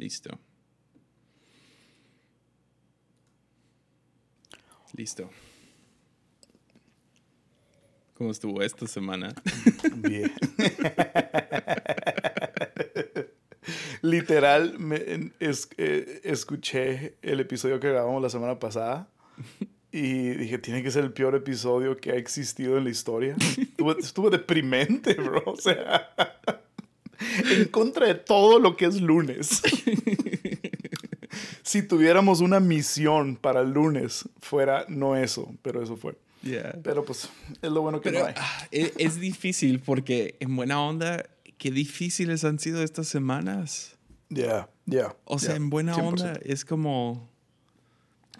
Listo. Listo. ¿Cómo estuvo esta semana? Bien. Literal, me, es, eh, escuché el episodio que grabamos la semana pasada y dije, tiene que ser el peor episodio que ha existido en la historia. estuvo, estuvo deprimente, bro. O sea, en contra de todo lo que es lunes. si tuviéramos una misión para el lunes, fuera no eso, pero eso fue. Yeah. Pero pues es lo bueno que Pero no hay. ah, es, es difícil porque en buena onda, qué difíciles han sido estas semanas. Ya, ya. O sea, ya, en buena 100%. onda es como...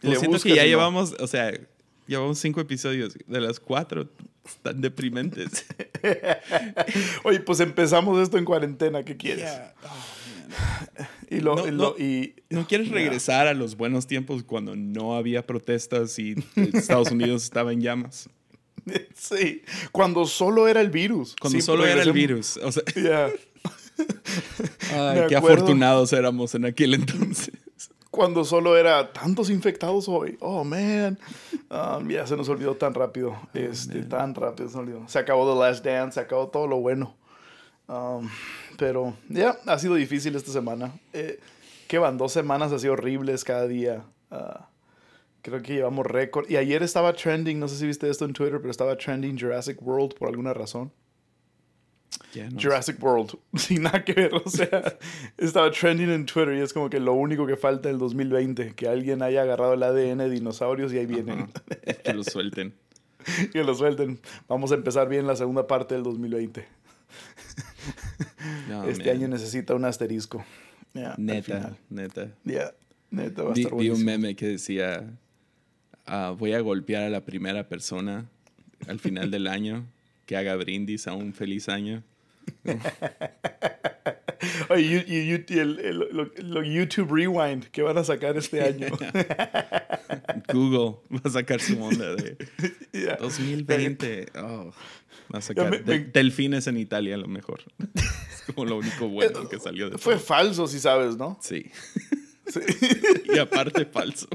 Pues siento que ya llevamos, o sea, llevamos cinco episodios. De las cuatro están deprimentes. Oye, pues empezamos esto en cuarentena, ¿qué quieres? Yeah. Oh, Y lo, No, y lo- no. y ¿No quieres regresar a los buenos tiempos cuando no había protestas y Estados Unidos estaba en llamas? sí, cuando solo era el virus. Cuando Sí, solo era el virus. O sea, ay, qué afortunados éramos en aquel entonces. Cuando solo era tantos infectados hoy. Oh, man. Um, ya se nos olvidó tan rápido. Este, tan rápido se nos olvidó. Se acabó The Last Dance, se acabó todo lo bueno. Um, pero ya, ha sido difícil esta semana. Eh, ¿Qué van? Dos semanas así horribles cada día. Ah, creo que llevamos récord. Y ayer estaba trending, no sé si viste esto en Twitter, pero estaba trending Jurassic World por alguna razón. No Jurassic World, sin nada que ver, o sea, estaba trending en Twitter y es como que lo único que falta en el 2020, que alguien haya agarrado el ADN de dinosaurios y ahí vienen. Que lo suelten. que lo suelten. Vamos a empezar bien la segunda parte del 2020. No, este man. año necesita un asterisco. Neta, neta. Neta, va a estar vi un meme que decía, ah, voy a golpear a la primera persona al final del año que haga brindis a un feliz año. Oye, you- you- you- y el- el- lo, lo YouTube Rewind que van a sacar este año. Google va a sacar su onda de Ya. 2020. Oh, va a sacar me- de- me- delfines en Italia a lo mejor. Es como lo único bueno que salió de Fue todo. falso, si sabes, ¿no? Sí. Sí. Y aparte falso.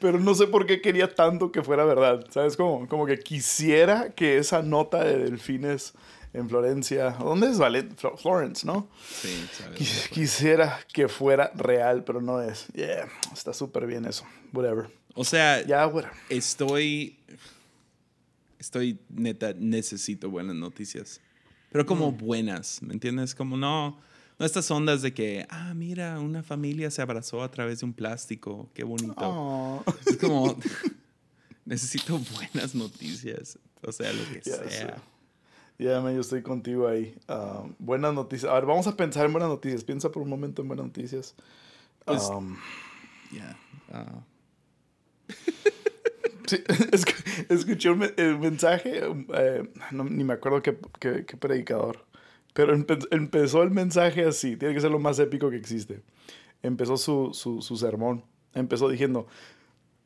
Pero no sé por qué quería tanto que fuera verdad. ¿Sabes cómo? Como que quisiera que esa nota de delfines en Florencia. ¿Dónde es Valen- Flo- Florence, no? Sí, sabes. Quis- Quisiera que fuera real, pero no es. Yeah, está súper bien eso. Whatever. O sea, Ya, whatever. estoy. Estoy neta, necesito buenas noticias. Pero como buenas, ¿me entiendes? Como no. No estas ondas de que, ah, mira, una familia se abrazó a través de un plástico. Qué bonito. Oh. Es como. necesito buenas noticias. O sea, lo que sea. Ya, man, yo estoy contigo ahí. Ah, buenas noticias. A ver, vamos a pensar en buenas noticias. Piensa por un momento en buenas noticias. Pues- Um, Ya. Ah. Sí, escu- escuché un el mensaje, eh, no, ni me acuerdo qué, qué- qué predicador, pero empe- empezó el mensaje así, tiene que ser lo más épico que existe. Empezó su, su, su sermón, empezó diciendo,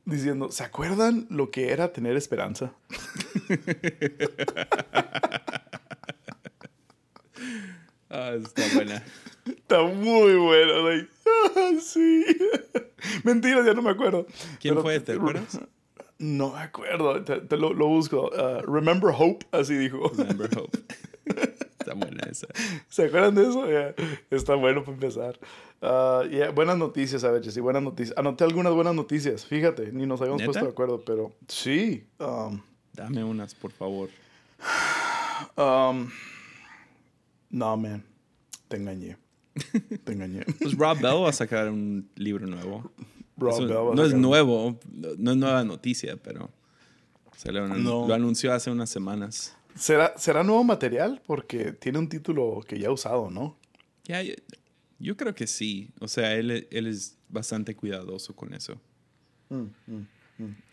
diciendo, ¿se acuerdan lo que era tener esperanza? Ah, está buena. Está muy bueno, like, "Ah, sí. Mentira, ya no me acuerdo. ¿Quién Pero- fue? ¿Te acuerdas? No me acuerdo, te, te lo, lo busco. Uh, Remember Hope, así dijo. Remember Hope. Está buena esa. ¿Se acuerdan de eso? Está bueno para empezar. Ah, yeah, Buenas noticias, a ver, sí, buenas noticias. Anoté algunas buenas noticias, fíjate, ni nos habíamos ¿Neta? puesto de acuerdo, pero sí. um, Dame unas, por favor. um, no, man, te engañé. Te engañé. Pues Rob Bell va a sacar un libro nuevo. Rob Eso Bell va a no es sacar- nuevo, no es nueva noticia, pero se lo, No. lo anunció hace unas semanas. ¿Será, ¿Será nuevo material? Porque tiene un título que ya ha usado, ¿no? Ya, yo, yo creo que sí. O sea, él, él es bastante cuidadoso con eso.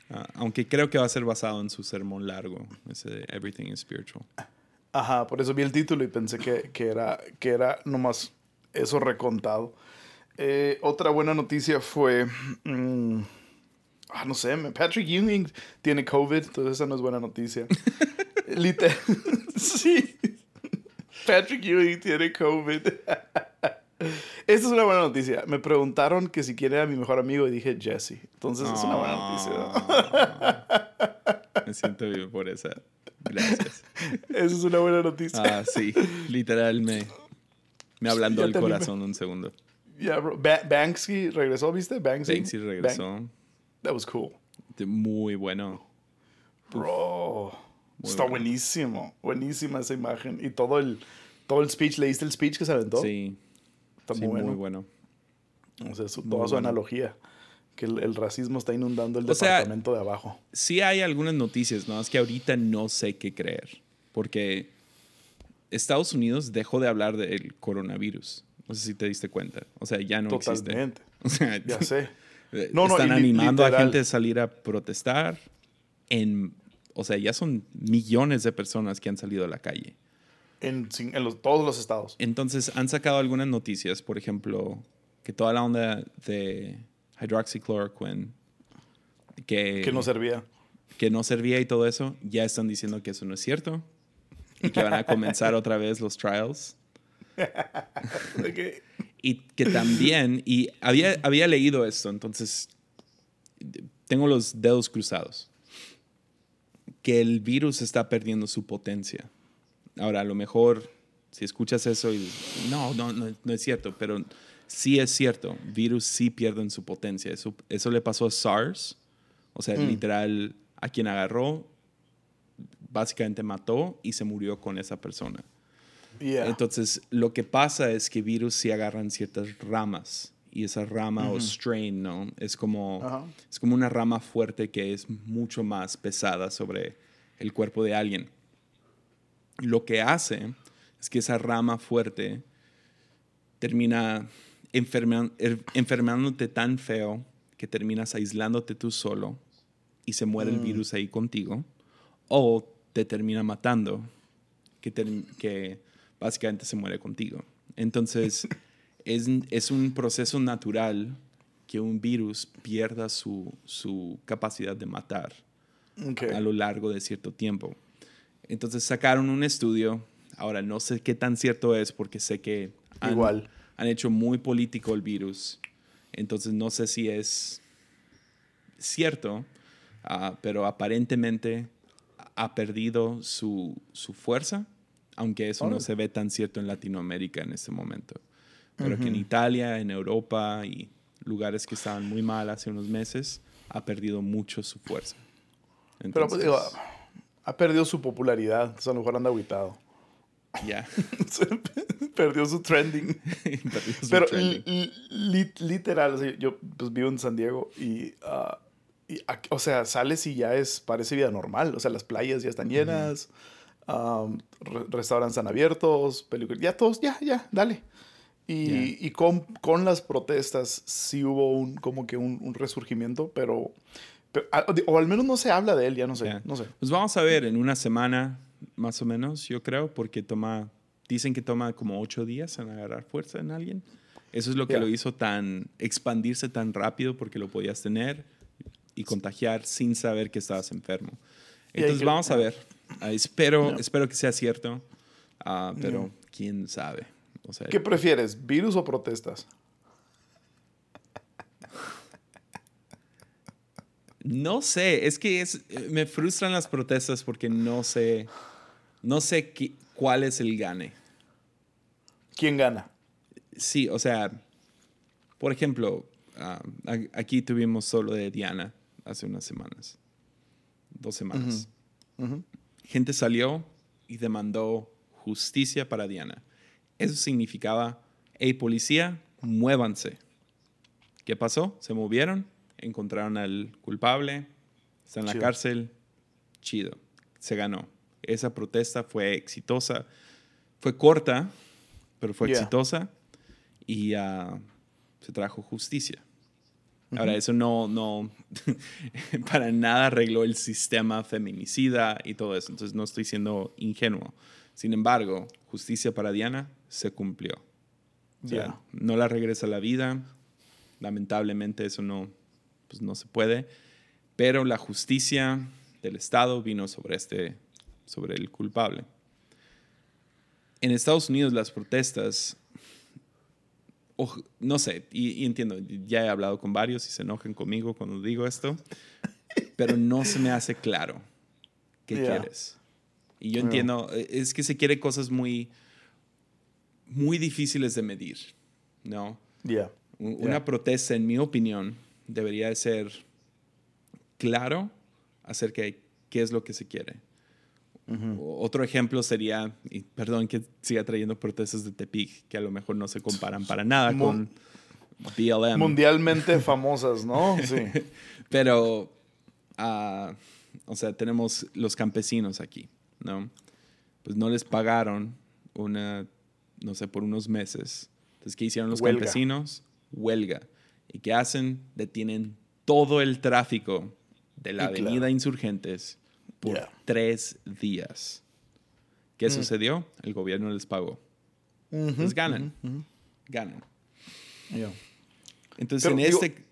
Ah, aunque creo que va a ser basado en su sermón largo, ese de Everything is Spiritual. Ajá, por eso vi el título y pensé que, que era, que era nomás eso recontado. Eh, otra buena noticia fue, mm, ah, no sé, Patrick Ewing tiene COVID, entonces esa no es buena noticia. Literal, sí, Patrick Ewing tiene COVID. Esta es una buena noticia. Me preguntaron que si quién era mi mejor amigo y dije Jesse. Entonces es una buena noticia. Me siento bien por esa. Gracias. Esa es una buena noticia. Ah, sí. Literal me, me ablandó Ya el corazón un segundo. Yeah, bro. Ba- Banksy regresó, ¿viste? Banksy. Banksy regresó. That was cool. Muy bueno. Bro. Muy Está bueno. buenísimo. Buenísima esa imagen. Y todo el, todo el speech. ¿Leíste el speech que se aventó? Sí. Está sí, muy bueno. muy bueno. O sea, su- Muy toda su bueno. analogía. Que el, el racismo está inundando el O sea, departamento de abajo. Sí hay algunas noticias, ¿no? Es que ahorita no sé qué creer. Porque Estados Unidos dejó de hablar del coronavirus. No sé si te diste cuenta. O sea, ya no existe. Totalmente. O sea, Ya sé. No, están animando a gente a salir a protestar. En, o sea, ya son millones de personas que han salido a la calle. En, sin- en los- todos los estados. Entonces han sacado algunas noticias, por ejemplo, que toda la onda de hydroxychloroquine, que, Que no servía. que no servía y todo eso, ya están diciendo que eso no es cierto y que van a comenzar otra vez los trials. Y que también, y había, había leído esto, entonces tengo los dedos cruzados, que el virus está perdiendo su potencia. Ahora, a lo mejor, si escuchas eso y no, no, no, no es cierto, pero sí es cierto, virus sí pierden su potencia. Eso, eso le pasó a SARS, o sea, literal, a quien agarró, básicamente mató y se murió con esa persona. Yeah. Entonces, lo que pasa es que virus sí agarran ciertas ramas y esa rama o strain, ¿no? Es como, es como una rama fuerte que es mucho más pesada sobre el cuerpo de alguien. Lo que hace es que esa rama fuerte termina enferma- er- enfermándote tan feo que terminas aislándote tú solo y se muere el virus ahí contigo o te termina matando que, básicamente se muere contigo. Entonces, es, es un proceso natural que un virus pierda su, su capacidad de matar a lo largo de cierto tiempo. Entonces sacaron un estudio, ahora no sé qué tan cierto es porque sé que han, Igual. Han hecho muy político el virus, entonces no sé si es cierto, ah, pero aparentemente ha perdido su, su fuerza, aunque eso no Órale. se ve tan cierto en Latinoamérica en este momento. Pero que en Italia, en Europa y lugares que estaban muy mal hace unos meses, ha perdido mucho su fuerza. Pero pues, Entonces, digo, ha perdido su popularidad. Entonces, a lo mejor anda aguitado. ya. Perdió su trending. Perdió su Pero trending. li- li- literal, o sea, yo pues, vivo en San Diego y, ah, y aquí- o sea, sales y ya es, parece vida normal. O sea, las playas ya están llenas, um, re- restaurantes están abiertos, películas, ya todos, ya, ya, dale. Y, Ya. y con, con las protestas sí hubo un, como que un, un resurgimiento, pero, pero- ah, o al menos no se habla de él, ya no sé, Ya. no sé. Pues vamos a ver en una semana, más o menos, yo creo, porque toma, dicen que toma como ocho días en agarrar fuerza en alguien. Eso es lo que Ya. lo hizo tan, expandirse tan rápido porque lo podías tener y contagiar sin saber que estabas enfermo. Entonces que- vamos a ver. Ah, espero, espero que sea cierto, ah, pero quién sabe. O sea, ¿Qué prefieres, virus o protestas? No sé, es que es, me frustran las protestas porque no sé, no sé qué- cuál es el gane. ¿Quién gana? Sí, o sea, por ejemplo, a- aquí tuvimos solo de Diana hace unas semanas, dos semanas. Ujú. Gente salió y demandó justicia para Diana. Eso significaba, hey policía, muévanse. ¿Qué pasó? Se movieron, encontraron al culpable, está en la Chido. cárcel, chido, se ganó. Esa protesta fue exitosa, fue corta, pero fue Yeah. exitosa y ah, se trajo justicia. Ahora, eso no, no, para nada arregló el sistema feminicida y todo eso, entonces no estoy siendo ingenuo. Sin embargo, justicia para Diana se cumplió. O sea, no la regresa a la vida. Lamentablemente eso no, pues no se puede. Pero la justicia del Estado vino sobre, este, sobre el culpable. En Estados Unidos las protestas o- no sé, y, y entiendo, ya he hablado con varios y se enojan conmigo cuando digo esto, pero no se me hace claro qué Yeah. quieres. Y yo Yeah. entiendo, eh, es que se quiere cosas muy, muy difíciles de medir, ¿no? Yeah. Yeah. Una protesta, en mi opinión, debería de ser claro acerca de qué es lo que se quiere. O- Otro ejemplo sería, y perdón que siga trayendo protestas de Tepic, que a lo mejor no se comparan para nada Mu- con BLM. Mundialmente famosas, ¿no? Sí. Pero, ah, o sea, tenemos los campesinos aquí, ¿no? Pues no les pagaron una, no sé, por unos meses. Entonces, ¿qué hicieron los Huelga. campesinos? Huelga. ¿Y qué hacen? Detienen todo el tráfico de la Y claro. avenida Insurgentes por Yeah. tres días. ¿Qué sucedió? El gobierno les pagó. Entonces ganan. Ganan. Yeah. Entonces, Pero, en digo, este...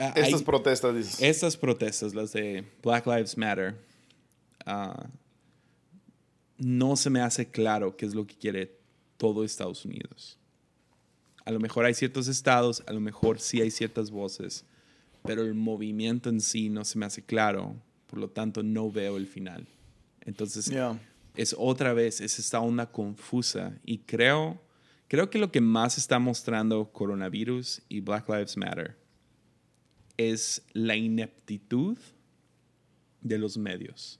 ah, Estas protestas, dices. estas protestas, las de Black Lives Matter, ah, no se me hace claro qué es lo que quiere todo Estados Unidos. A lo mejor hay ciertos estados, a lo mejor sí hay ciertas voces, pero el movimiento en sí no se me hace claro, por lo tanto no veo el final. Entonces, Yeah. es otra vez, es esta onda confusa y creo, creo que lo que más está mostrando coronavirus y Black Lives Matter es la ineptitud de los medios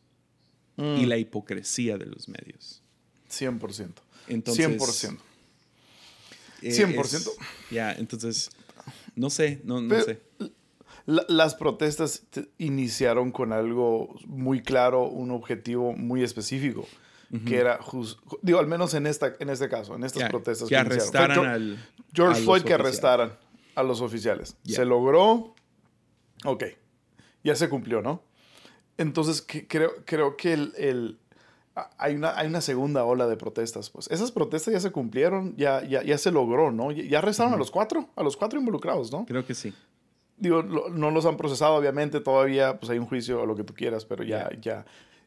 y la hipocresía de los medios. 100%. Entonces, 100%. Eh, 100%. es- Ya, entonces, no sé, no, no Pero- sé. La- las protestas te- iniciaron con algo muy claro, un objetivo muy específico, que era, digo, al menos en, esta, en este caso, en estas protestas que. Fue arrestaran al George Floyd que arrestaran a los oficiales. Ya. Se logró. Ok. Ya se cumplió, ¿no? Entonces, que- creo, creo que el, hay, una, hay una segunda ola de protestas. Pues esas protestas ya se cumplieron, ya, ya, ya se logró, ¿no? Ya, ya arrestaron a los cuatro, a los cuatro involucrados, ¿no? Creo que sí. Digo, lo- no los han procesado, obviamente, todavía pues hay un juicio o lo que tú quieras, pero ya, ya,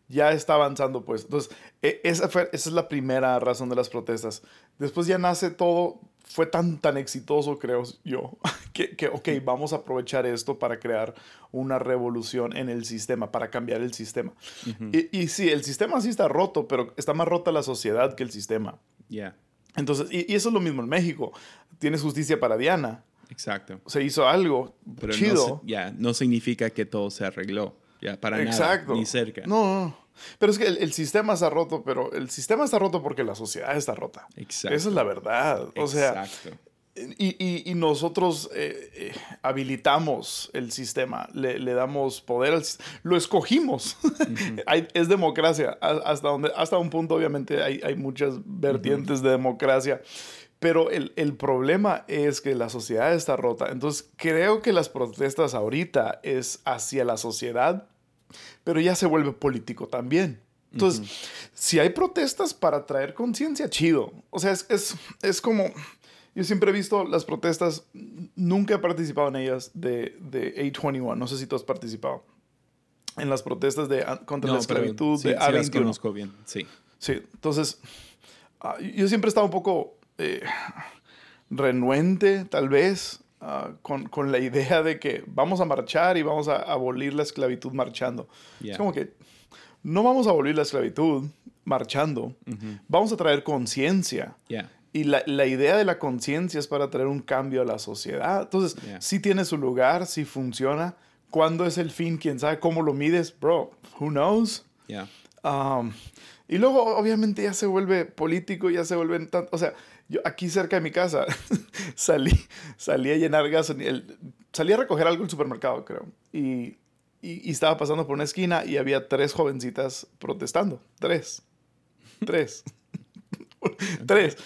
ya está avanzando, pues. Entonces, e- esa, fue- esa es la primera razón de las protestas. Después ya nace todo, fue tan, tan exitoso, creo yo, que, que, ok, vamos a aprovechar esto para crear una revolución en el sistema, para cambiar el sistema. y, y sí, el sistema sí está roto, pero está más rota la sociedad que el sistema. Ya, Entonces, y, y eso es lo mismo en México. Tienes justicia para Diana. Exacto. Se hizo algo Pero chido. no, ya, no significa que todo se arregló. Ya, para Exacto. nada, ni cerca. No. Pero es que el, el sistema está roto, pero el sistema está roto porque la sociedad está rota. Exacto. Esa es la verdad. O sea, Exacto. y, y- y nosotros eh, eh, habilitamos el sistema, le, le damos poder al sistema, lo escogimos. Hay- es democracia. Hasta, donde, hasta un punto, obviamente, hay, hay muchas vertientes de democracia. Pero el, el problema es que la sociedad está rota. Entonces, creo que las protestas ahorita es hacia la sociedad, pero ya se vuelve político también. Entonces, si hay protestas para traer conciencia, chido. O sea, es, es, es como... Yo siempre he visto las protestas, nunca he participado en ellas de, de A21. No sé si tú has participado en las protestas de, contra No, la esclavitud sí, de sí las A21. conozco bien, sí. Sí, entonces ah, yo siempre he estado un poco eh, renuente, tal vez, ah, con, con la idea de que vamos a marchar y vamos a abolir la esclavitud marchando. Ya. Es como que no vamos a abolir la esclavitud marchando, vamos a traer conciencia. Ya. Y la, la idea de la conciencia es para traer un cambio a la sociedad. Entonces, Yeah. sí tiene su lugar, sí funciona. ¿Cuándo es el fin? ¿Quién sabe cómo lo mides? Bro, who knows? Um, y luego, obviamente, ya se vuelve político, ya se vuelven. O sea, yo aquí cerca de mi casa salí, salí a llenar gasolina. Salí a recoger algo en el supermercado, creo. Y, y, y estaba pasando por una esquina y había tres jovencitas protestando. Tres. Tres. Tres.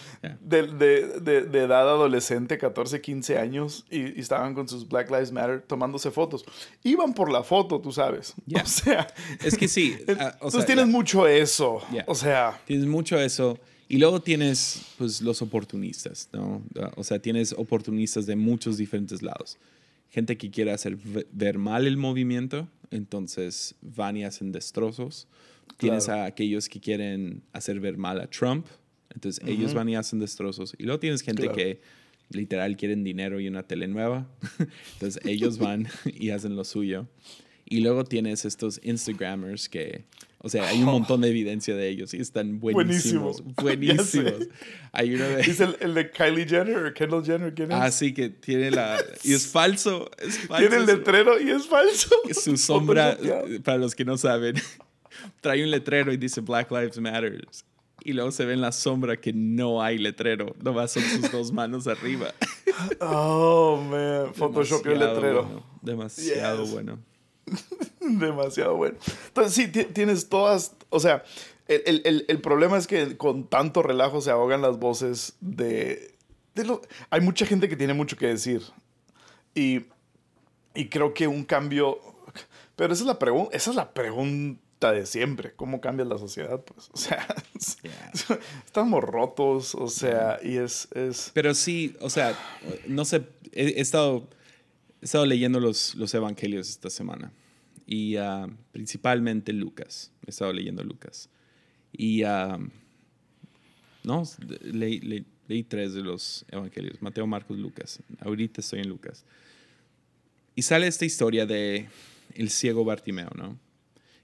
De, de, de, de edad adolescente, 14, 15 años, y, y estaban con sus Black Lives Matter tomándose fotos. Iban por la foto, tú sabes. O sea, Es que sí. o entonces sea, tienes mucho eso. O sea, Tienes mucho eso. Y luego tienes, pues, los oportunistas, ¿no? O sea, tienes oportunistas de muchos diferentes lados. Gente que quiere hacer ve- ver mal el movimiento, entonces van y hacen destrozos. Tienes Claro. a aquellos que quieren hacer ver mal a Trump, entonces ellos van y hacen destrozos. Y luego tienes gente Claro. que literal quieren dinero y una tele nueva. Entonces ellos van y hacen lo suyo. Y luego tienes estos Instagramers que, o sea, hay un montón de evidencia de ellos y están buenísimos. Buenísimos. Hay uno de... ¿Es el, de Kylie Jenner o Kendall Jenner? ¿Quién es? Ah, sí, que tiene la... Y es falso. Es falso tiene el letrero y es falso. Su sombra, para los que no saben, trae un letrero y dice Black Lives Matter. Y luego se ve en la sombra que no hay letrero. Nomás son sus dos manos arriba. Oh, man. Photoshop el letrero. Demasiado bueno. Demasiado bueno. Entonces, sí, tienes todas. O sea, el, problema es que con tanto relajo se ahogan las voces de. de hay mucha gente que tiene mucho que decir. Y, y creo que un cambio. Pero esa es la pregunta. Esa es la pregunta de siempre. ¿Cómo cambia la sociedad? Pues, o sea, estamos rotos, o sea, y es, es... Pero sí, o sea, no sé, he, estado, he estado leyendo los, los evangelios esta semana y uh, principalmente Lucas. He estado leyendo Lucas. Y, uh, no, leí, leí tres de los evangelios, Mateo, Marcos, Lucas. Ahorita estoy en Lucas. Y sale esta historia de el ciego Bartimeo, ¿no?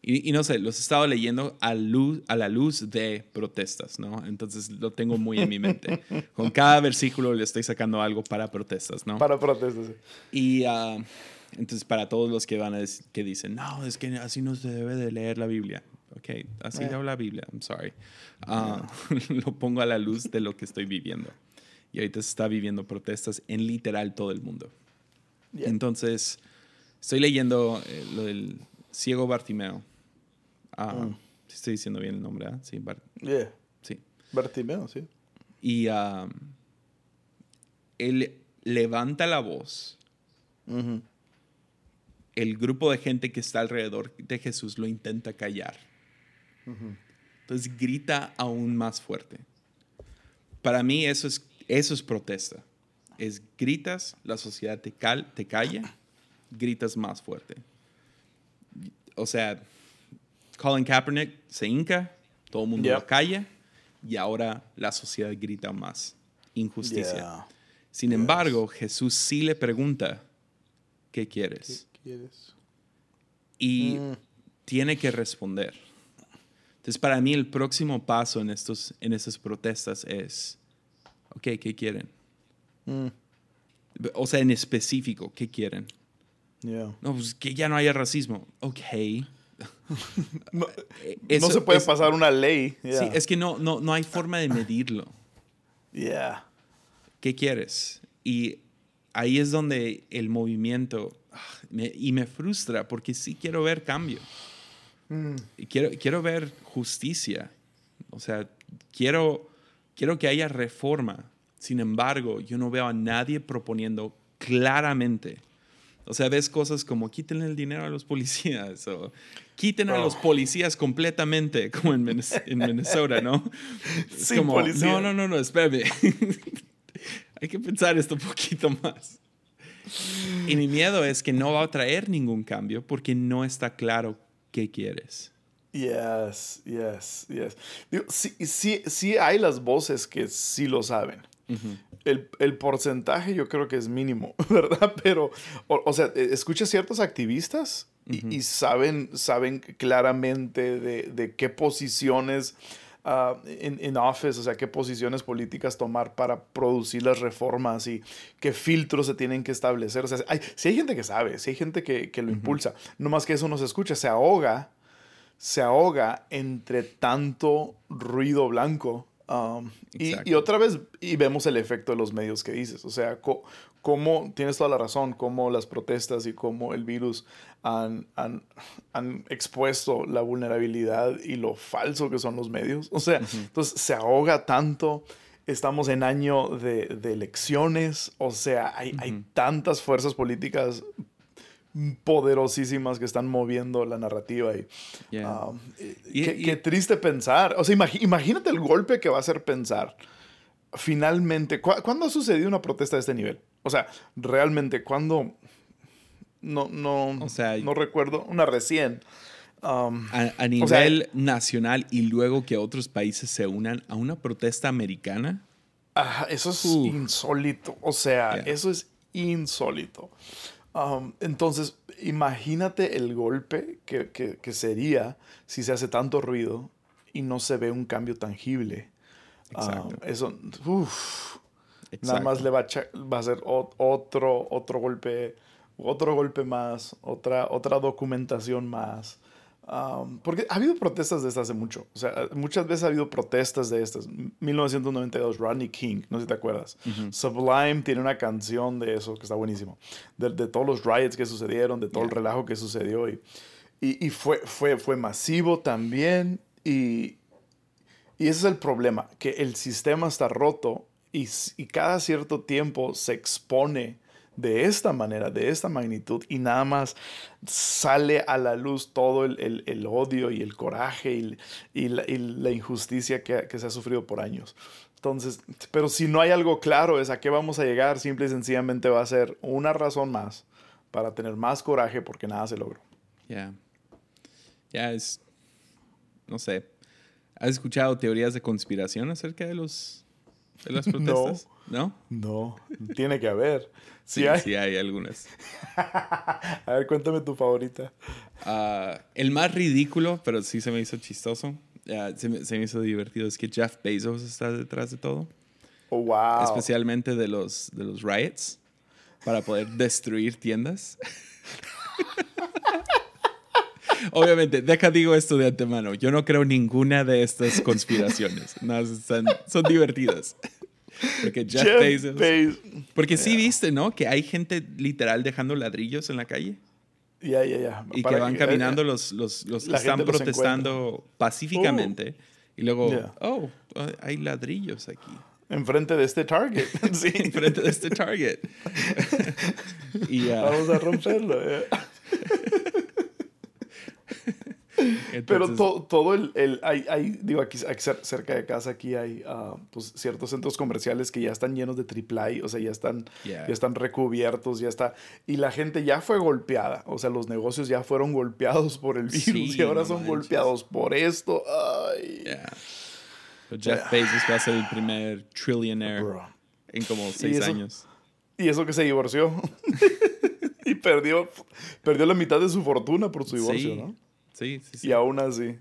Y, no sé, los he estado leyendo a, luz, a la luz de protestas, ¿no? Entonces lo tengo muy en mi mente. Con cada versículo le estoy sacando algo para protestas, ¿no? Para protestas, sí. Y uh, entonces para todos los que van a que dicen, no, es que así no se debe de leer la Biblia. Ok, así eh. habla la Biblia, I'm sorry. Uh, lo pongo a la luz de lo que estoy viviendo. Y ahorita se está viviendo protestas en literal todo el mundo. Entonces, estoy leyendo eh, lo del ciego Bartimeo Mm. Estoy diciendo bien el nombre, ¿eh? Sí, sí. Bartimeo, sí. Y él levanta la voz. El grupo de gente que está alrededor de Jesús lo intenta callar. Entonces grita aún más fuerte. Para mí eso es, eso es protesta. Es gritas, la sociedad te, cal, te calla, gritas más fuerte. O sea, Colin Kaepernick se hinca, todo el mundo lo calla y ahora la sociedad grita más. Injusticia. Sin embargo, Jesús sí le pregunta, ¿qué quieres? ¿Qué quieres? Y mm. tiene que responder. Entonces, para mí el próximo paso en, estos, en estas protestas es, ok, ¿qué quieren? Mm. O sea, en específico, ¿qué quieren? No, pues que ya no haya racismo. Ok, no, se puede pasar una ley. Sí, es que no, no, no hay forma de medirlo. Yeah. ¿Qué quieres? Y ahí es donde el movimiento, ah, y me frustra porque sí quiero ver cambio. Mm. quiero, quiero ver justicia. O sea, quiero, quiero que haya reforma. Sin embargo, yo no veo a nadie proponiendo claramente o sea, ves cosas como quítenle el dinero a los policías o quiten a los policías completamente, como en, Minnesota, ¿no? Es como, no, no, no, no, espérame. Hay que pensar esto un poquito más. Y mi miedo es que no va a traer ningún cambio porque no está claro qué quieres. Yes, yes, yes. sí, sí, sí hay las voces que sí lo saben el, porcentaje yo creo que es mínimo, ¿verdad? Pero, o, sea, e, escucha ciertos activistas y, saben, saben claramente de, qué posiciones uh, en, office, o sea, qué posiciones políticas tomar para producir las reformas y qué filtros se tienen que establecer. O sea, hay, si hay gente que sabe, si hay gente que, lo impulsa, no más que eso no se escucha, se ahoga, se ahoga entre tanto ruido blanco Um, y, otra vez, y vemos el efecto de los medios que dices, o sea, cómo, tienes toda la razón, cómo las protestas y cómo el virus han, han, han, expuesto la vulnerabilidad y lo falso que son los medios. O sea, entonces se ahoga tanto, estamos en año de, de elecciones, o sea, hay, hay tantas fuerzas políticas poderosísimas que están moviendo la narrativa. Um, y, qué, triste pensar. O sea, imagínate el golpe que va a ser pensar. Finalmente, ¿cuándo ha sucedido una protesta de este nivel? O sea, realmente, ¿cuándo? No, no, no recuerdo. Una recién. Um, a, nivel nacional y luego que otros países se unan a una protesta americana. Eso es Uh. insólito. O sea, Yeah. eso es insólito. Um, entonces, imagínate el golpe que, que- que sería si se hace tanto ruido y no se ve un cambio tangible. Exacto. Um, eso, uf, nada más le va a, va a ser otro, otro golpe, otro golpe más, otra, otra documentación más. Um, porque ha habido protestas de estas hace mucho. O sea, muchas veces ha habido protestas de estas. 1992, Rodney King, no sé si te acuerdas. Sublime tiene una canción de eso que está buenísimo. De, de todos los riots que sucedieron, de todo el relajo que sucedió. Y, y, y fue, fue, fue masivo también. Y, y ese es el problema, que el sistema está roto y, y cada cierto tiempo se expone de esta manera, de esta magnitud, y nada más sale a la luz todo el, el- el odio y el coraje y, y la, y la injusticia que, que se ha sufrido por años. Entonces, pero si no hay algo claro es a qué vamos a llegar, simple y sencillamente va a ser una razón más para tener más coraje porque nada se logró. Ya. Ya es. No sé. ¿Has escuchado teorías de conspiración acerca de los de las protestas? ¿No? No, tiene que haber. Sí, Sí, hay. sí hay algunas. A ver, cuéntame tu favorita. Ah, el más ridículo, pero sí se me hizo chistoso. se, me, se me hizo divertido. Es que Jeff Bezos está detrás de todo. Oh, wow. Especialmente de los, de los riots. Para poder destruir tiendas. Obviamente, deja digo esto de antemano. Yo no creo ninguna de estas conspiraciones. No, son divertidas. Porque Jeff, Jeff Bezos. Bezos. Porque sí viste, ¿no? Que hay gente literal dejando ladrillos en la calle. Ya, ya, ya. Y Para que van eh, caminando eh, los, los, los que están gente los protestando pacíficamente. Y luego, Yeah. oh, hay ladrillos aquí. Enfrente de este Target. sí. Enfrente de este Target. y ah, Vamos a romperlo. Pero to- todo el, el- hay, hay, digo, aquí, aquí cer- cerca de casa, aquí hay ah, pues, ciertos centros comerciales que ya están llenos de triple o sea, ya están, Yeah. ya están recubiertos, ya está. Y la gente ya fue golpeada, o sea, los negocios ya fueron golpeados por el virus Sí, y ahora no son manches. golpeados por esto. Ay. yeah. Pero Jeff Bezos va a ser el primer trillionaire Bro. en como seis eso- años. Y eso que se divorció. y perdió, perdió la mitad de su fortuna por su divorcio, sí. ¿no? Sí, sí, sí. Y aún así.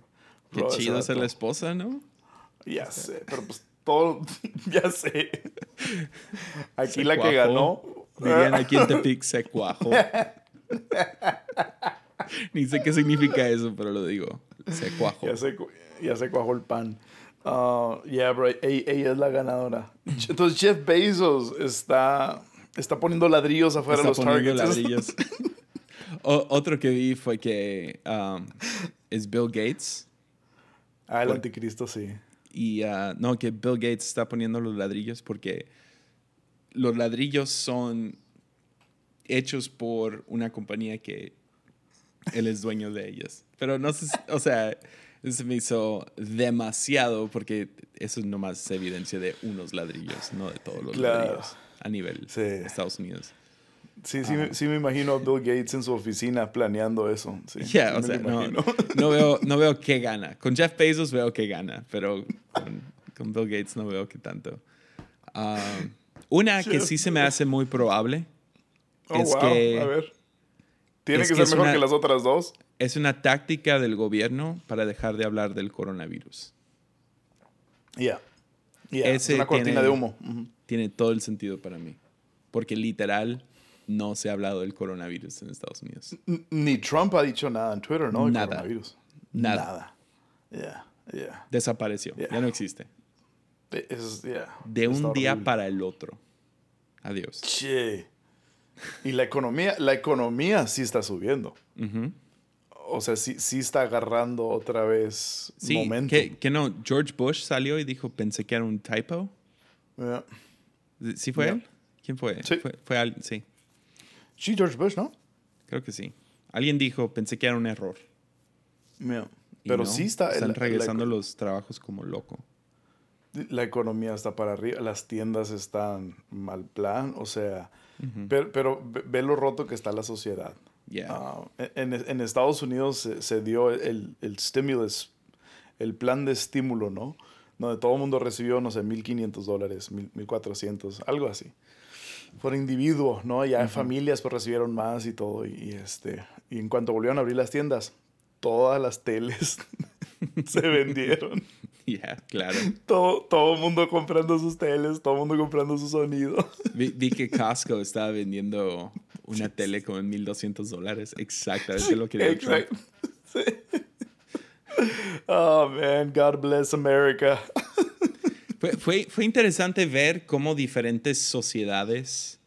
Qué chido ser vato- la esposa, ¿no? Ya sé, pero pues todo, ya sé. Aquí Se la que cuajó. ganó. Dirían aquí en Tepic se cuajó. Ni sé qué significa eso, pero lo digo. Se cuajó. Ya se, ya se cuajó el pan. Ah, yeah, bro, ella, es la ganadora. Entonces Jeff Bezos está, está poniendo ladrillos afuera de Está los poniendo Targets. ladrillos. O- otro que vi fue que um, es Bill Gates. Ah, el anticristo, sí. Y ah, no, que Bill Gates está poniendo los ladrillos porque los ladrillos son hechos por una compañía que él es dueño de ellas. Pero no sé, o sea, se me hizo demasiado porque eso nomás es evidencia de unos ladrillos, no de todos los Claro. ladrillos a nivel Sí. Estados Unidos. Sí, sí, me- sí me imagino a Bill Gates en su oficina planeando eso. Sí, Ya, sí o sea, no, no veo, no veo qué gana. Con Jeff Bezos veo que gana, pero con, con Bill Gates no veo que tanto. Ah, una que sí se me hace muy probable Oh, es wow. que A ver. Tiene es que que ser es mejor una- que las otras dos. es una táctica del gobierno para dejar de hablar del coronavirus. Ya. Ya, Es Ese una cortina tiene- de humo. Ujú. Tiene todo el sentido para mí. Porque literal no se ha hablado del coronavirus en Estados Unidos. Ni Trump ha dicho nada en Twitter, ¿no? Nada. coronavirus. Nada. Nada. Ya, ya. Desapareció. Yeah. Ya no existe. Es. De Está un día horrible. para el otro. Adiós. Che. Y la economía, la economía sí está subiendo. O sea, sí, sí está agarrando otra vez Sí, momento. que, que no, George Bush salió y dijo, pensé que era un typo. Ya. ¿Sí fue él? ¿Quién fue? Sí. Fue, fue al- sí, Sí, George Bush, ¿no? creo que sí. Alguien dijo, pensé que era un error. Y Pero no, sí está. Están regresando la, los trabajos como loco. la economía está para arriba. Las tiendas están mal plan. O sea. Pero, pero ve, lo roto que está la sociedad. Yeah. Ah, en, en Estados Unidos se, se dio el, el stimulus, el plan de estímulo, ¿no? donde todo el mundo recibió, no sé, 1.500 dólares, 1.400, algo así. Por individuo, ¿no? Ya familias pues recibieron más y todo. Y, este, y en cuanto volvieron a abrir las tiendas, todas las teles se vendieron. Ya, claro. Todo, todo mundo comprando sus teles, todo mundo comprando su sonido. Vi, que Costco estaba vendiendo una tele como en 1200 dólares. Exactamente lo que Exacto. Sí. Oh, man, God bless America. Fue, fue, interesante ver cómo diferentes sociedades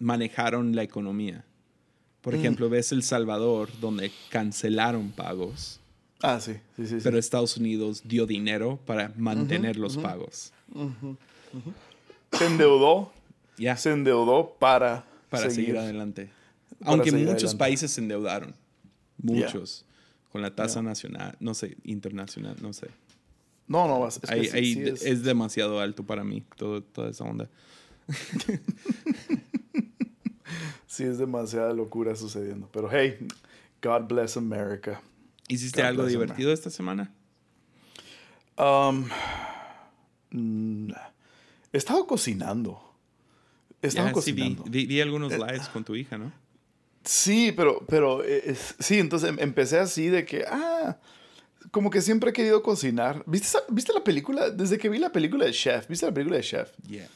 manejaron la economía. Por mm. ejemplo, ves El Salvador, donde cancelaron pagos. Ah, sí, sí, sí. Pero Estados Unidos dio dinero para mantener los pagos. Se endeudó. Ya. Se endeudó para, para seguir, adelante. Aunque muchos países se endeudaron. Muchos. Con la tasa nacional, no sé, internacional, no sé. No, no, es, es... demasiado alto para mí, todo, toda esa onda. sí, es demasiada locura sucediendo. Pero hey, God bless America. ¿Hiciste algo divertido esta semana? Um, he estado cocinando. He estado cocinando. vi, algunos eh, lives con tu hija, ¿no? Sí, pero, pero eh, sí, entonces em, empecé así de que, ah, como que siempre he querido cocinar. ¿Viste, ¿Viste la película? Desde que vi la película de Chef, ¿viste la película de Chef? Yeah.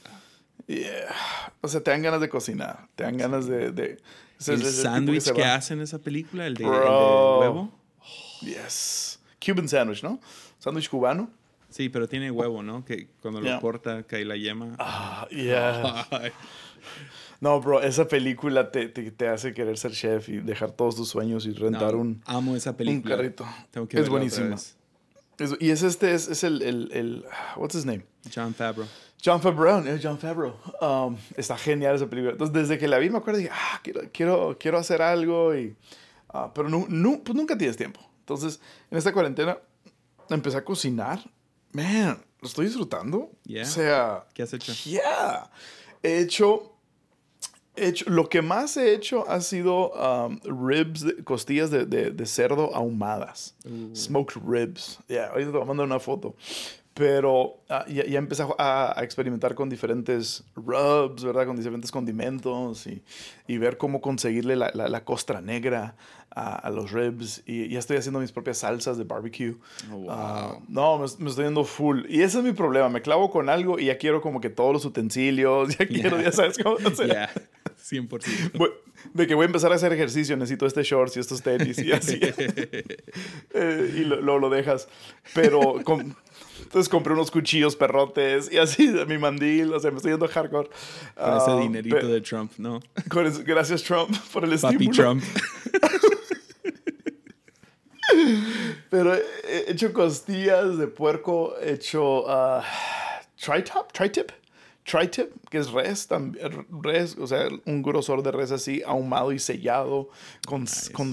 Yeah. O sea, te dan ganas de cocinar, te dan ganas de... de el sándwich que, hacen en esa película, el de, el de huevo. Yes. Cuban sandwich, ¿no? Sándwich cubano. Sí, pero tiene huevo, ¿no? Que cuando lo corta cae la yema. Ah, yeah. No, bro, esa película te, te, hace querer ser chef y dejar todos tus sueños y rentar un. Amo esa película. Un carrito. es buenísima. y es este, es, es el, el, el, What's his name? John Favreau. John Favreau, es John Favreau. Um, está genial esa película. Entonces, desde que la vi, me acuerdo, dije, ah, quiero, quiero, quiero hacer algo. Y, uh, pero no, no, pues nunca tienes tiempo. Entonces, en esta cuarentena, empecé a cocinar. Man, lo estoy disfrutando. O sea. ¿Qué has hecho? Yeah. He hecho hecho, lo que más he hecho ha sido um, ribs, costillas de, de, cerdo ahumadas. Uh. Smoked ribs. Ya, yeah, ahorita te voy a mandar una foto. Pero ah, ya, ya, empecé a, experimentar con diferentes rubs, ¿verdad? Con diferentes condimentos y, y ver cómo conseguirle la, la, costra negra a, a, los ribs. Y ya estoy haciendo mis propias salsas de barbecue. Oh, ah, no, me, estoy yendo full. Y ese es mi problema. Me clavo con algo y ya quiero como que todos los utensilios. Ya quiero, ya sabes cómo hacer. 100%. De que voy a empezar a hacer ejercicio, necesito este shorts y estos tenis y así. Eh, y lo, lo, dejas. Pero entonces compré unos cuchillos perrotes y así, mi mandil, o sea, me estoy yendo hardcore. Con ese ah, dinerito de Trump, ¿no? gracias Trump por el Papi Trump. Pero he hecho costillas de puerco, he hecho uh, tri-top, tri-tip tri-tip, que es res, res, o sea, un grosor de res así, ahumado y sellado, con, con,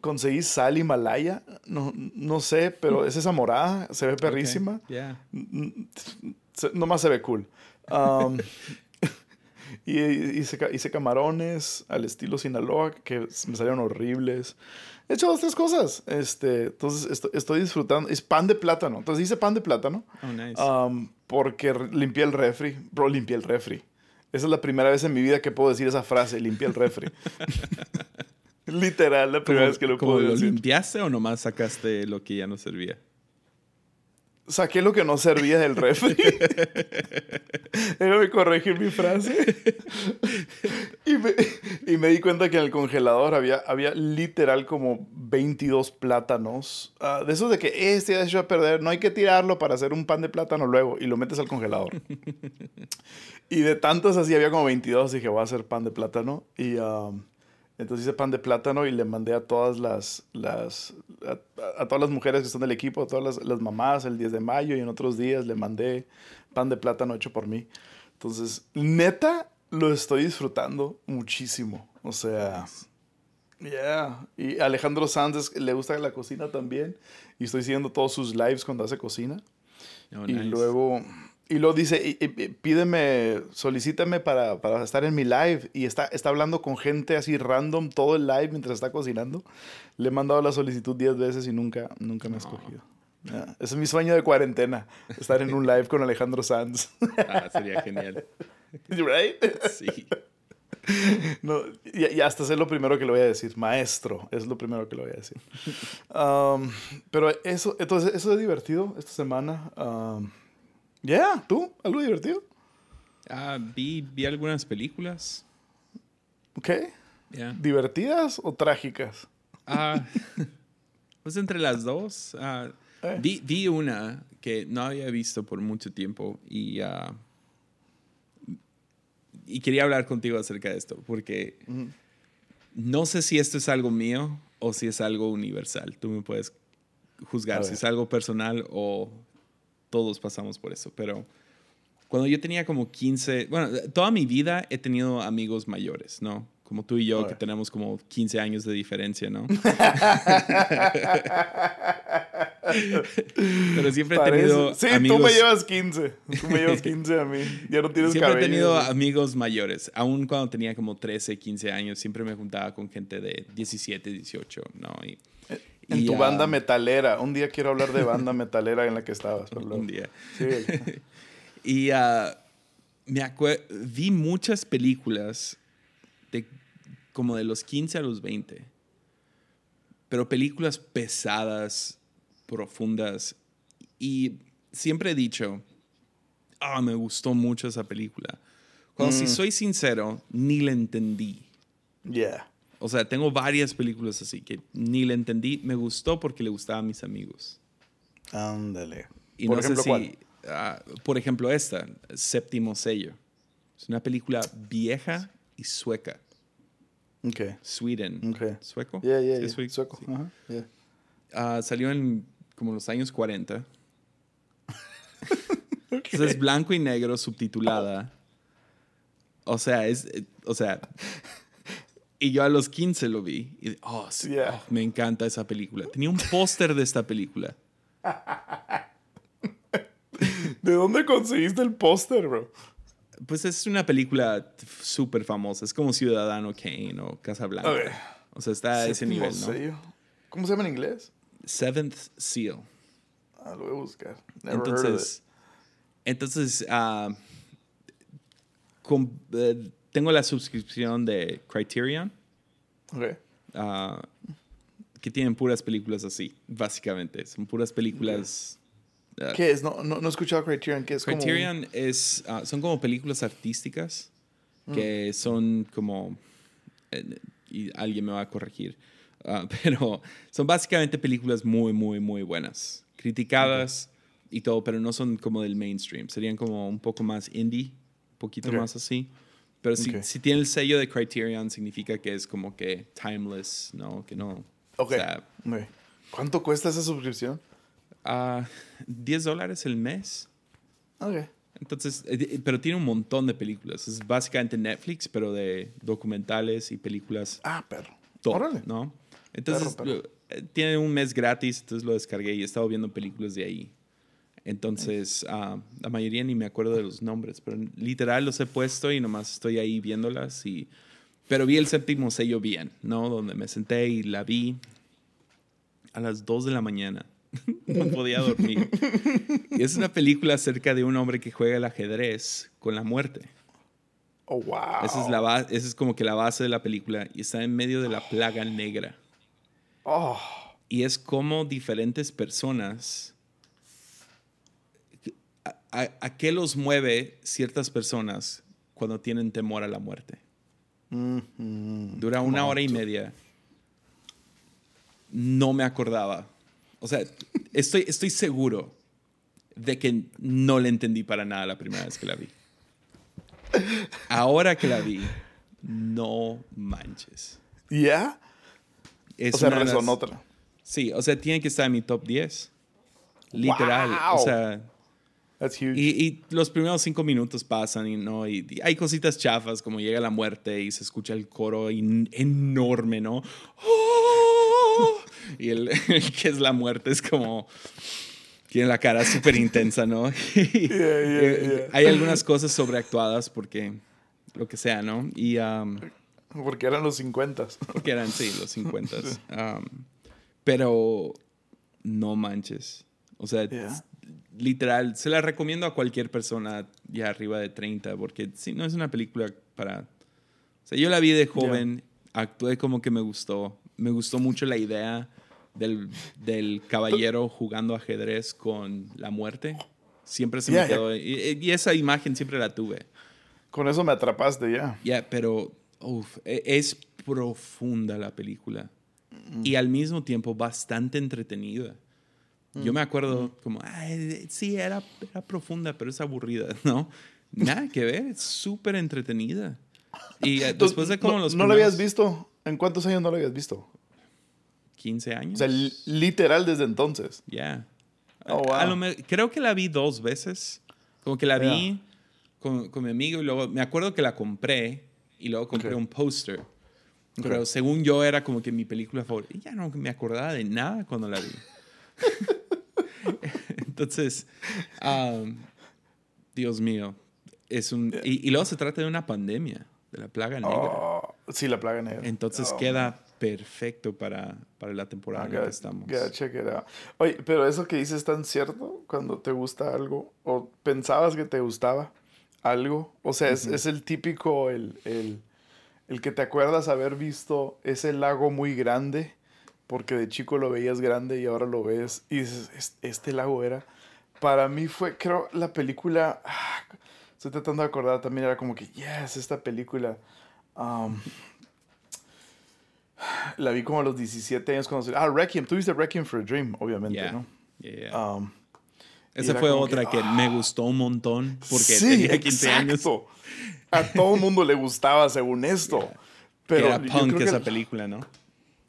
conseguí sal Himalaya, no, no sé, pero es esa morada, se ve perrísima. Okay. Nomás se ve cool. Um, y hice, hice, camarones al estilo Sinaloa, que me salieron horribles. He hecho dos, tres cosas. Este, entonces estoy, disfrutando. Es pan de plátano. Entonces hice pan de plátano. Oh, nice. Um, porque limpié el refri. Bro, limpié el refri. Esa es la primera vez en mi vida que puedo decir esa frase, limpié el refri. Literal, la primera vez que lo puedo decir. ¿Lo limpiaste o nomás sacaste lo que ya no servía? Saqué lo que no servía del refri. Déjame corregir mi frase. y, me, y, me, di cuenta que en el congelador había, había literal como 22 plátanos. Uh, de esos de que este ya se a perder, no hay que tirarlo para hacer un pan de plátano luego y lo metes al congelador. y de tantos así había como 22, dije voy a hacer pan de plátano. Y... Um, entonces hice pan de plátano y le mandé a todas las, las a, todas las mujeres que están del equipo, a todas las, las, mamás el 10 de mayo y en otros días le mandé pan de plátano hecho por mí. Entonces, neta, lo estoy disfrutando muchísimo. O sea, yeah. Y Alejandro Sanz le gusta la cocina también y estoy siguiendo todos sus lives cuando hace cocina. Oh, y luego y luego dice, pídeme, solicítame para, para, estar en mi live. Y está, está hablando con gente así random todo el live mientras está cocinando. Le he mandado la solicitud 10 veces y nunca, nunca me ha escogido. Yeah. Ese es mi sueño de cuarentena, estar en un live con Alejandro Sanz. Ah, sería genial. right? Sí. No, y, y hasta sé lo primero que le voy a decir. Maestro, es lo primero que le voy a decir. Um, pero eso, entonces, eso es divertido esta semana. Um, yeah, ¿tú? ¿Algo divertido? Ah, vi, vi algunas películas. Ok. Yeah. ¿Divertidas o trágicas? Ah, pues entre las dos. ah, Eh. vi, vi una que no había visto por mucho tiempo y, ah, y quería hablar contigo acerca de esto porque no sé si esto es algo mío o si es algo universal. Tú me puedes juzgar si es algo personal o todos pasamos por eso, pero cuando yo tenía como 15, bueno, toda mi vida he tenido amigos mayores, ¿no? Como tú y yo, que tenemos como 15 años de diferencia, ¿no? Pero siempre he Parece- tenido Sí, amigos... tú me llevas 15. Tú me llevas 15 a mí. Ya no tienes Siempre cabello. he tenido amigos mayores. Aún cuando tenía como 13, 15 años, siempre me juntaba con gente de 17, 18, ¿no? Y, En y, tu banda metalera. Un día quiero hablar de banda metalera en la que estabas. luego- Un día. Sí. Y ah, me vi muchas películas de como de los 15 a los 20. Pero películas pesadas, profundas. Y siempre he dicho, ah, me gustó mucho esa película. Cuando si soy sincero, ni la entendí. Yeah. O sea, tengo varias películas así que ni la entendí. Me gustó porque le gustaba a mis amigos. Ándale. Y Por no ejemplo, sé si, ah, por ejemplo, esta, Séptimo Sello. Es una película vieja y sueca. ¿cuál? Ok. Sweden. Ok. ¿Sueco? Yeah, yeah, Sí, yeah. Sueco. sí. Ajá, yeah. Ah, salió en como los años 40. Entonces es blanco y negro, subtitulada. O sea, es, eh, o sea, y yo a los 15 lo vi y oh, sí, Yeah. oh, me encanta esa película. Tenía un póster de esta película. ¿De dónde conseguiste el póster, bro? Pues es una película súper famosa. Es como Ciudadano Kane o Casablanca. Ok. O sea, está a ese nivel, ¿no? sello. ¿Cómo se llama en inglés? Seventh Seal. Ah, lo voy a buscar. Never heard of Entonces, entonces com- eh, tengo la suscripción de Criterion, it. Ok. ah, que tienen puras películas así, básicamente. Son puras películas. ah, ¿Qué es? No, no, no he escuchado Criterion. ¿Qué es? como Criterion es, ah, son como películas artísticas Mm. que son como, eh, y alguien me va a corregir, pero son básicamente películas muy, muy, muy buenas, criticadas y todo, pero no son como del mainstream, serían como un poco más indie, un poquito más así. Pero si, tiene el sello de Criterion, significa que es como que timeless, ¿no? Que no. Ok. O sea, Ok. ¿Cuánto cuesta esa suscripción? ah, 10 dólares el mes. Ok. Entonces, eh, pero tiene un montón de películas. Es básicamente Netflix, pero de documentales y películas Ah, perro. top, Órale. ¿no? Entonces, Perro, perro. lo- eh, tiene un mes gratis, entonces lo descargué y he estado viendo películas de ahí. Entonces, ah, la mayoría ni me acuerdo de los nombres, pero literal los he puesto y nomás estoy ahí viéndolas. Y, pero vi el séptimo sello bien, ¿no? Donde me senté y la vi a las 2 de la mañana. no podía dormir. Y es una película acerca de un hombre que juega el ajedrez con la muerte. Oh, wow. Esa es, la ba- esa es como que la base de la película y está en medio de la plaga negra. Oh, Y es como diferentes personas, a, a- a qué los mueve ciertas personas cuando tienen temor a la muerte. mm, mm. Dura una hora y media. No me acordaba. O sea, estoy, estoy seguro de que no le entendí para nada la primera vez que la vi. Ahora que la vi, no manches. ¿Ya? Es O sea, de las- otra. Sí, o sea, tiene que estar en mi top 10. Literal. O Wow. sea, That's huge. y, y los primeros cinco minutos pasan y no, y, y hay cositas chafas como llega la muerte y se escucha el coro enorme, ¿no? ¡Oh! Y el, el que es la muerte es como tiene la cara súper intensa, ¿no? Y, yeah, eh, yeah. Hay algunas cosas sobreactuadas porque lo que sea, ¿no? Y um, Porque eran los 50. porque eran, sí, los 50. Um, pero no manches. O sea, Yeah. Literal, se la recomiendo a cualquier persona ya arriba de 30, porque sí, no es una película para... O sea, yo la vi de joven, actué como que me gustó. Me gustó mucho la idea del, del caballero jugando ajedrez con la muerte. Siempre se Yeah, me quedó... Y, y esa imagen siempre la tuve. Con eso me atrapaste ya. Ya, pero uf, e- es profunda la película. Y al mismo tiempo bastante entretenida. Yo me acuerdo como, "Ay, sí, era, era profunda, pero es aburrida, ¿no? Nada que ver, es súper entretenida. Y eh, después de como no, los ¿No lo habías primeros visto? ¿En cuántos años no lo habías visto? 15 años. O sea, li- literal desde entonces. Ya. Oh, A- a wow. creo que la vi dos veces. Como que la vi con, con mi amigo y luego me acuerdo que la compré y luego compré Ok. un póster. Pero según yo era como que mi película favorita. Y ya no me acordaba de nada cuando la vi. Entonces, um, Dios mío. Es un, y, y luego se trata de una pandemia, de la plaga negra. Oh, sí, la plaga negra. Entonces Oh, queda perfecto para, para la temporada en la que estamos. gotta check it out. Oye, pero eso que dices es tan cierto cuando te gusta algo o pensabas que te gustaba algo. O sea, es, es el típico, el, el, el que te acuerdas haber visto ese lago muy grande porque de chico lo veías grande y ahora lo ves y dices, "Es- este lago era. Para mí fue, creo, la película. ah, estoy tratando de acordar también, era como que, yes, esta película. um, la vi como a los 17 años cuando Ah, Requiem. Tú viste Requiem for a Dream, obviamente, Yeah, ¿no? yeah, yeah. Um, Esa fue otra que, que, me gustó un montón porque sí, tenía 15 años. exacto. A todo el mundo le gustaba según esto. Pero Era yo punk creo que esa el película, ¿no?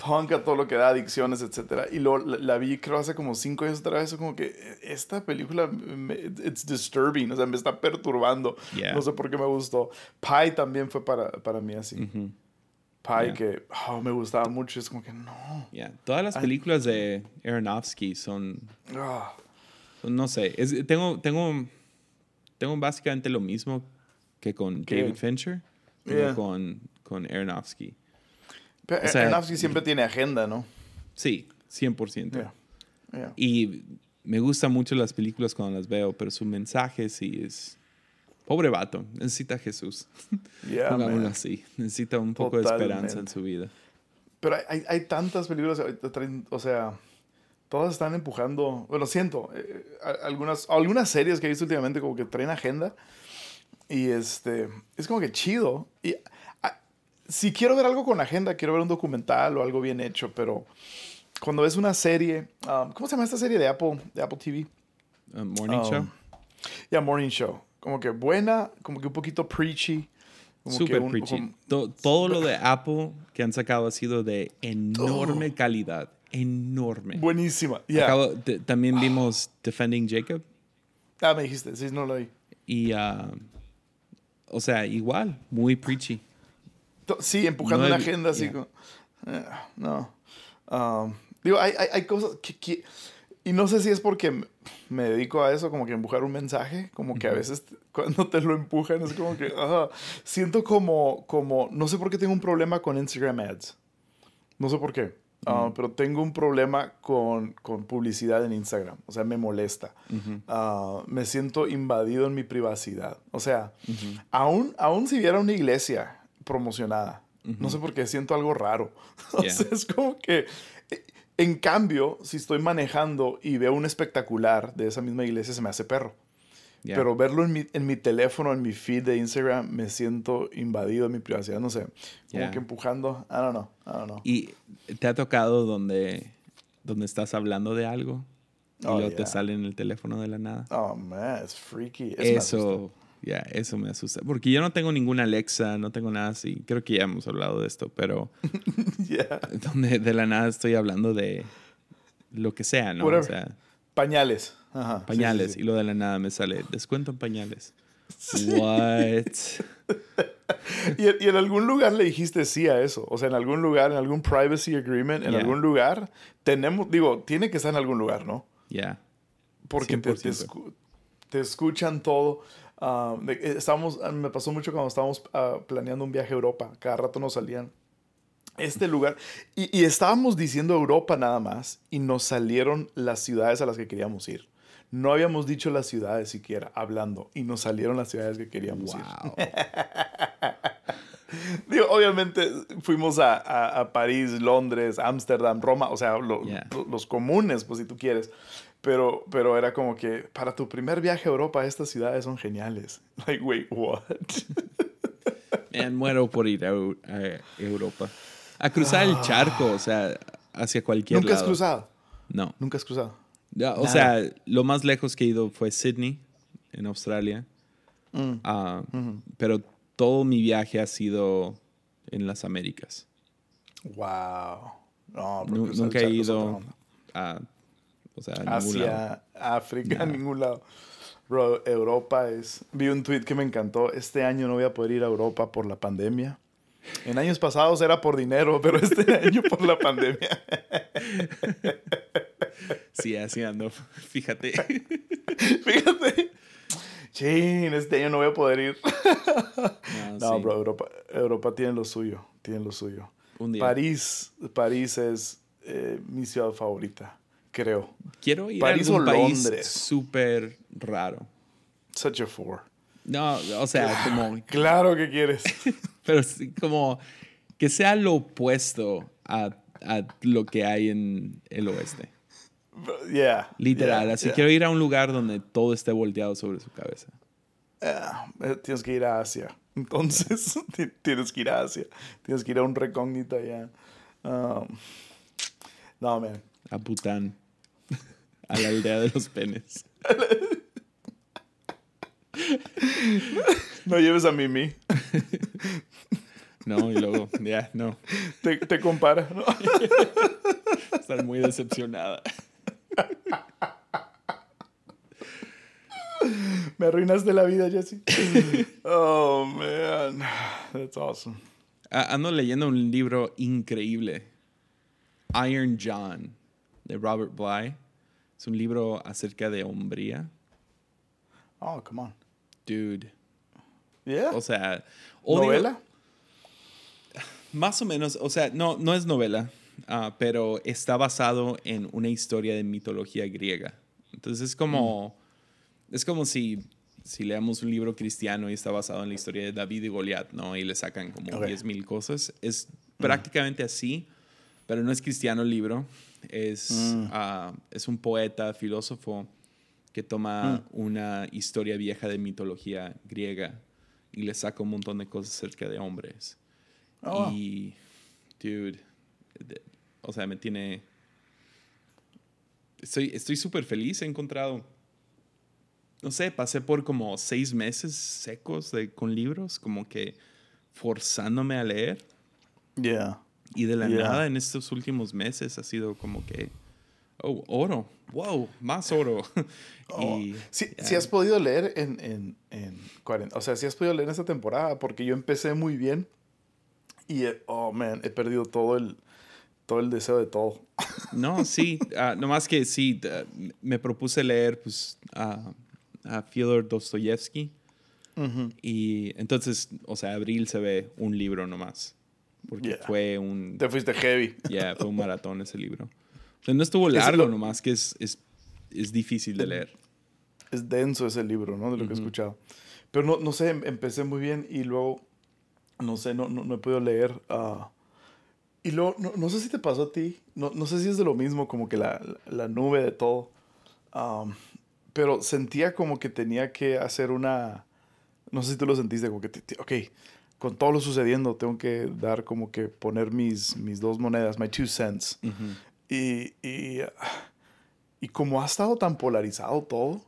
Punk a todo lo que da, adicciones, etcétera. Y luego la, la vi, creo, hace como cinco años otra vez. Como que esta película, me- it's disturbing. O sea, me está perturbando. Yeah. No sé por qué me gustó. Pie también fue para, para mí así. Ujú. Pie Yeah. que oh, me gustaba mucho. Es como que no. Yeah. Todas las películas de Aronofsky son, Ah. son, no sé, es- tengo, tengo, tengo básicamente lo mismo que con ¿Qué? David Fincher, Yeah. con, con Aronofsky. Pero O sea, Aronofsky siempre tiene agenda, ¿no? Sí, 100%. Yeah. Yeah. Y me gustan mucho las películas cuando las veo, pero su mensaje sí es... Pobre vato, necesita a Jesús. Yeah, Pongámoslo así. Necesita un poco de esperanza en Totalmente. su vida. Pero hay, hay, tantas películas, o sea, todas están empujando, bueno, siento, eh, a- algunas, algunas series que he visto últimamente como que traen agenda y este, es como que chido. Y si quiero ver algo con agenda, quiero ver un documental o algo bien hecho, pero cuando ves una serie, um, ¿cómo se llama esta serie de Apple, de Apple TV? Uh, morning Um, Show. Ya, Morning Show. Como que buena, como que un poquito preachy. como que Super un- preachy. como- To- todo lo de Apple que han sacado ha sido de enorme calidad. Enorme. buenísima. Acabo- te- también vimos Defending Jacob. Ah, me dijiste, sí, no lo vi. Y, ah, o sea, igual, muy preachy. Sí, empujando No una vi- agenda así. yeah. como, eh, no. Um, digo, hay, hay, hay cosas que, que- Y no sé si es porque me dedico a eso, como que empujar un mensaje, como que a veces cuando te lo empujan es como que... ah, siento como, como... No sé por qué tengo un problema con Instagram ads. No sé por qué. Ah, pero tengo un problema con, con publicidad en Instagram. O sea, me molesta. Ah, me siento invadido en mi privacidad. O sea, aún, aún si viera una iglesia promocionada, no sé por qué siento algo raro. o Yeah. sea, es como que... eh, En cambio, si estoy manejando y veo un espectacular de esa misma iglesia, se me hace perro. Yeah. Pero verlo en mi, en mi teléfono, en mi feed de Instagram, me siento invadido en mi privacidad. No sé. Como Yeah. que empujando. I don't know. I don't know. ¿Y te ha tocado donde, donde estás hablando de algo y Oh, luego te yeah. sale en el teléfono de la nada? Oh, man, it's freaky. Eso, ya, eso me asusta. Porque yo no tengo ninguna Alexa, no tengo nada así. Creo que ya hemos hablado de esto, pero Yeah. donde de la nada estoy hablando de lo que sea, ¿no? O sea, Pañales. Ajá. pañales. sí, sí. Y lo de la nada me sale, descuento en pañales. What? Y, y en algún lugar le dijiste sí a eso. O sea, en algún lugar, en algún privacy agreement, en Yeah. algún lugar, tenemos, digo, tiene que estar en algún lugar, ¿no? Ya. Porque te, te 100%. escu- te escuchan todo. Estábamos, ah, me pasó mucho cuando estábamos ah, planeando un viaje a Europa. Cada rato nos salían Este lugar. Y, y estábamos diciendo Europa nada más y nos salieron las ciudades a las que queríamos ir. No habíamos dicho las ciudades siquiera, hablando, y nos salieron las ciudades que queríamos ir. Wow. Digo, obviamente fuimos a, a- a París, Londres, Ámsterdam, Roma, o sea, lo- Yeah. lo- los comunes, pues si tú quieres. Pero, pero era como que para tu primer viaje a Europa, estas ciudades son geniales. Like, wait, what? Man, muero por ir a, Eu- a Europa. A cruzar el charco, o sea, hacia cualquier ¿Nunca has lado. cruzado? No. Nunca has cruzado. Ya, o Nada. sea, lo más lejos que he ido fue Sydney, en Australia. Mm. Ah, Pero todo mi viaje ha sido en las Américas. Wow. No, nunca he ido a, o sea, a ningún lado. Asia, África, a ningún lado. Bro, Europa es... Vi un tweet que me encantó. Este año no voy a poder ir a Europa por la pandemia. En años pasados era por dinero, pero este año por la pandemia. Sí, así ando. Fíjate. Fíjate. Chin, este año no voy a poder ir. No, No, sí. bro, Europa, Europa tiene lo suyo. Tiene lo suyo. Un día. París, París es eh, mi ciudad favorita, creo. Quiero ir París a o algún país Londres. súper raro. Such a four. No, o sea, como Claro que quieres. pero sí, como que sea lo opuesto a, a lo que hay en el oeste. yeah. Literal, yeah, así yeah. quiero ir a un lugar donde todo esté volteado sobre su cabeza. Ah, eh, tienes que ir a Asia. Entonces, ti- tienes que ir a Asia. Tienes que ir a un recógnito allá. Um, no, man. A Bután. A la aldea de los penes. No lleves a Mimi. No, y luego, ya, no. Te, te compara. ¿no? Estar muy decepcionada. Me arruinaste la vida, Jesse. Oh, man. That's awesome. Ando leyendo un libro increíble. Iron John, de Robert Bly. Es un libro acerca de hombría. Oh, come on. Dude. Yeah. O sea, odio- ¿Novela? Más o menos, o sea, no, no es novela, ah, pero está basado en una historia de mitología griega. Entonces es como, es como si, si leamos un libro cristiano y está basado en la historia de David y Goliat, ¿no? Y le sacan como Ok. 10 mil cosas. Es prácticamente así, pero no es cristiano el libro. Es, ah, es un poeta, filósofo, que toma una historia vieja de mitología griega y le saca un montón de cosas acerca de hombres. Oh. Y, dude, de- o sea, me tiene... Estoy estoy súper feliz, he encontrado... No sé, pasé por como seis meses secos de, con libros, como que forzándome a leer. Yeah. Y de la Yeah. nada en estos últimos meses ha sido como que... Oh, oro. Wow, más oro. Oh, y, si, ya. si has podido leer en, en, en cuarenta- o sea, si has podido leer en esta temporada, porque yo empecé muy bien y, oh, man, he perdido todo el, todo el deseo de todo. No, sí, ah, nomás que sí, ah, me propuse leer pues, a, a Fyodor Dostoyevsky y entonces, o sea, abril se ve un libro nomás, porque Yeah. fue un, Te fuiste heavy. ya, fue un maratón ese libro. O sea, no estuvo largo lo- nomás, que es, es, es difícil de leer. Es denso ese libro, ¿no? De lo que he escuchado. Pero no, no sé, em- empecé muy bien y luego, no sé, no, no, no he podido leer. ah, y luego, no, no sé si te pasó a ti, no, no sé si es de lo mismo, como que la, la nube de todo. Am, pero sentía como que tenía que hacer una, no sé si tú lo sentiste, como que, te- te- ok, con todo lo sucediendo, tengo que dar como que poner mis, mis dos monedas, my two cents. Y, y, ah, y como ha estado tan polarizado todo,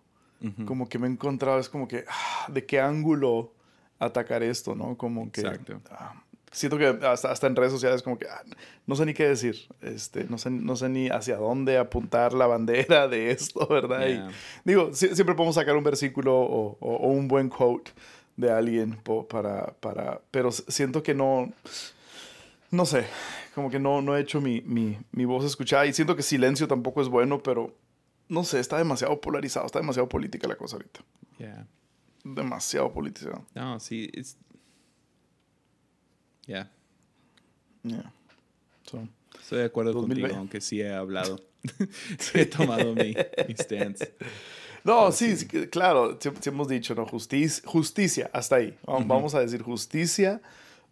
como que me he encontrado, es como que, ah, ¿de qué ángulo atacar esto, no? Como que... Exacto. ah, siento que hasta, hasta en redes sociales como que ah, no sé ni qué decir, este, no, sé, no sé ni hacia dónde apuntar la bandera de esto, ¿verdad? Y Yeah. digo, si- siempre podemos sacar un versículo o, o- o un buen quote de alguien para, para, pero siento que no, no sé, como que no, no he hecho mi, mi, mi voz escuchada y siento que silencio tampoco es bueno, pero no sé, está demasiado polarizado, está demasiado política la cosa ahorita. Yeah. Demasiado politizado. No, sí, es... Yeah. Yeah. Estoy de acuerdo contigo, aunque sí he hablado. sí he tomado mi, stance. No, sí, claro, sí, hemos dicho, ¿no? Justicia, justicia hasta ahí. Vamos a decir justicia.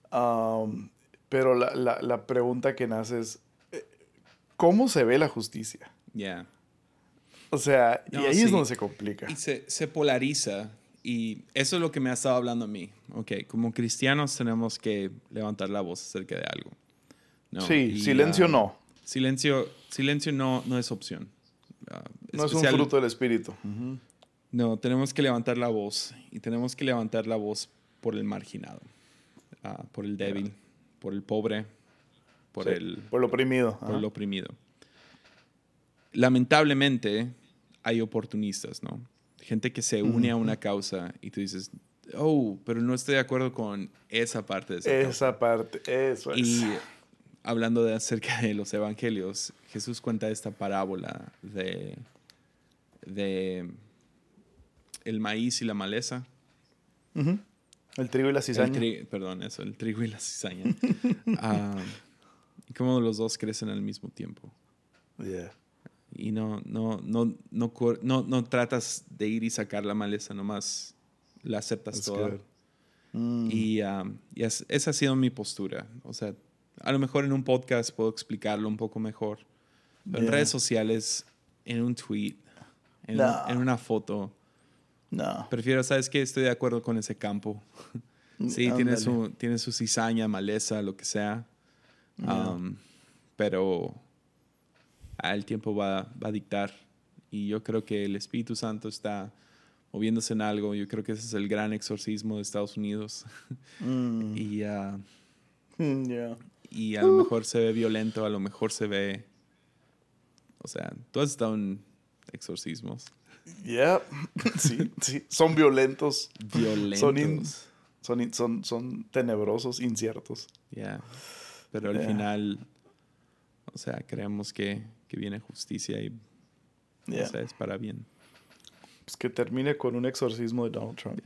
pero la, la, la, pregunta que nace es, eh, ¿cómo se ve la justicia? Ya. O sea, y ahí es donde se complica. Y se, se, polariza. Y eso es lo que me ha estado hablando a mí. Ok, como cristianos tenemos que levantar la voz acerca de algo. Sí, silencio no. Silencio, silencio no, no es opción. Ah, no es un fruto del espíritu. No, tenemos que levantar la voz. Y tenemos que levantar la voz por el marginado, ah, por el débil, por el pobre, por el... Por el oprimido. Por el oprimido. Lamentablemente, hay oportunistas, ¿no? Gente que se une a una causa y tú dices, oh, pero no estoy de acuerdo con esa parte de esa, esa parte, eso es. Y hablando de acerca de los evangelios, Jesús cuenta esta parábola de, de el maíz y la maleza. El trigo y la cizaña. perdón, eso, el trigo y la cizaña. Ah, y cómo los dos crecen al mismo tiempo. Yeah y no, no, no, no, no, no tratas de ir y sacar la maleza, nomás la aceptas toda. Mm. Y, um, esa ha sido mi postura. O sea, a lo mejor en un podcast puedo explicarlo un poco mejor. Pero en redes sociales, en un tweet, en, en una foto. No. Prefiero, ¿sabes qué? Estoy de acuerdo con ese campo. sí, tiene su, tiene su cizaña, maleza, lo que sea. Um, pero el tiempo va, va, a dictar. Y yo creo que el Espíritu Santo está moviéndose en algo. Yo creo que ese es el gran exorcismo de Estados Unidos. Mm. y, uh, y a lo mejor se ve violento, a lo mejor se ve... O sea, tú has estado en exorcismos. Yeah, sí, sí. Son violentos. Violentos. Son, son, son, tenebrosos, inciertos. Yeah. Pero al final, o sea, creemos que, que viene justicia y es para bien. Pues que termine con un exorcismo de Donald Trump.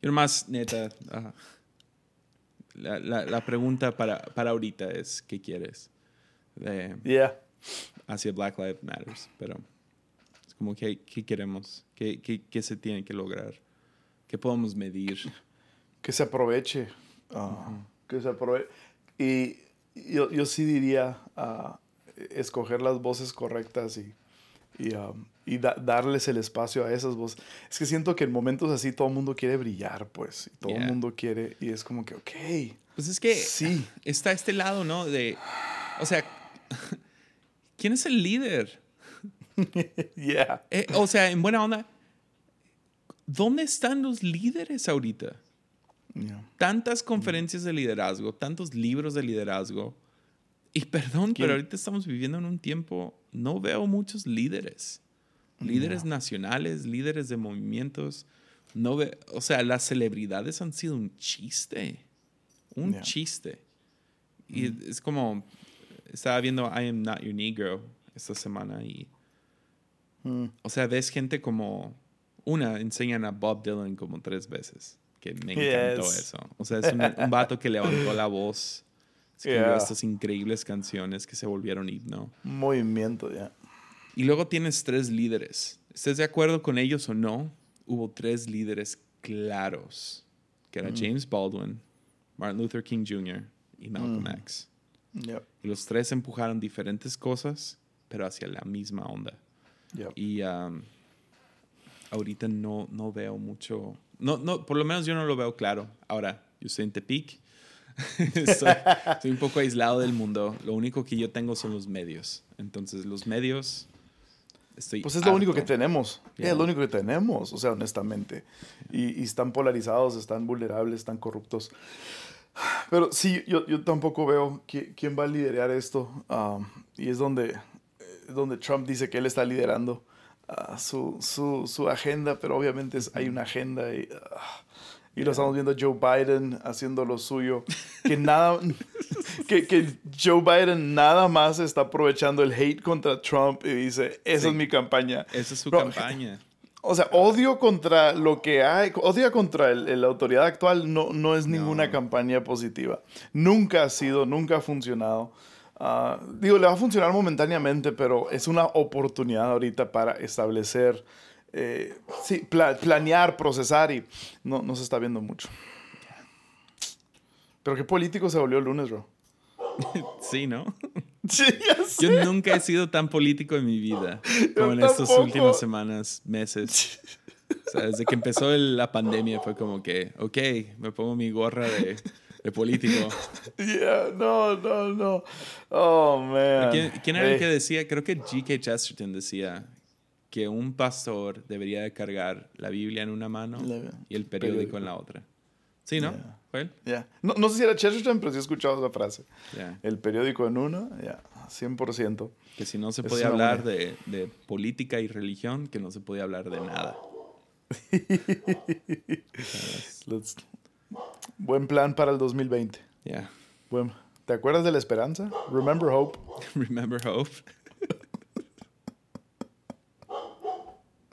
Yo nomás, neta, la, la, la, pregunta para, para ahorita es, ¿qué quieres? yeah. Hacia Black Lives Matter, pero es como, ¿qué, qué queremos? ¿Qué, ¿Qué, qué, se tiene que lograr? ¿Qué podemos medir? Que se aproveche. Ah, que se aproveche. Y yo, yo sí diría, uh, escoger las voces correctas y, y, um, y darles el espacio a esas voces. Es que siento que en momentos así todo el mundo quiere brillar, pues. Y todo el mundo quiere, y es como que, ok. Pues es que sí. está este lado, ¿no? De, o sea, ¿quién es el líder? yeah. Eh, o sea, en buena onda, ¿dónde están los líderes ahorita? Tantas conferencias de liderazgo, tantos libros de liderazgo, y perdón, pero ahorita estamos viviendo en un tiempo, no veo muchos líderes, líderes nacionales, líderes de movimientos. No ve, o sea, las celebridades han sido un chiste, un chiste. Y mm. es como, estaba viendo I Am Not Your Negro esta semana y, mm. o sea, ves gente como, una, enseñan a Bob Dylan como tres veces, que me encantó eso. O sea, es un, un vato que levantó la voz escribió estas increíbles canciones que se volvieron himno. Movimiento, ya. Y luego tienes tres líderes. ¿Estés de acuerdo con ellos o no? Hubo tres líderes claros, que era mm. James Baldwin, Martin Luther King Jr. y Malcolm mm. X. Y los tres empujaron diferentes cosas, pero hacia la misma onda. Y um, ahorita no, no veo mucho, no, no, por lo menos yo no lo veo claro. Ahora, yo estoy en Tepic estoy, un poco aislado del mundo. Lo único que yo tengo son los medios. Entonces, los medios. Estoy pues es lo único que tenemos. Es lo único que tenemos, o sea, honestamente. Y, están polarizados, están vulnerables, están corruptos. Pero sí, yo, yo tampoco veo quién va a liderar esto. Um, y es donde, donde Trump dice que él está liderando uh, su, su, su, agenda, pero obviamente hay una agenda y. Uh, y lo estamos viendo Joe Biden haciendo lo suyo. Que nada, que, que, Joe Biden nada más está aprovechando el hate contra Trump y dice, esa es mi campaña. Esa es su campaña. O sea, odio contra lo que hay, odio contra la autoridad actual no, no es ninguna campaña positiva. Nunca ha sido, nunca ha funcionado. ah, digo, le va a funcionar momentáneamente, pero es una oportunidad ahorita para establecer, eh, sí, pla- planear, procesar y no, no se está viendo mucho. Pero qué político se volvió el lunes, bro. Sí, ¿no? Sí. Yo nunca he sido tan político en mi vida como en Yo estas tampoco. últimas semanas, meses. O sea, desde que empezó el- la pandemia fue como que, ok, me pongo mi gorra de, de político. Yeah, no, no, no. Oh, man. ¿Quién, quién era el Hey. que decía? Creo que G.K. Chesterton decía que un pastor debería de cargar la Biblia en una mano y el periódico, en la otra. ¿Sí, no? Yeah. Yeah. No, no sé si era Chesterton, pero sí he escuchado esa frase. Ya. El periódico en uno, ya, 100%. Que si no se podía hablar de, de política y religión, que no se podía hablar de nada. Let's- Buen plan para el 2020. Yeah. Buen- ¿Te acuerdas de la esperanza? Remember hope. Remember hope.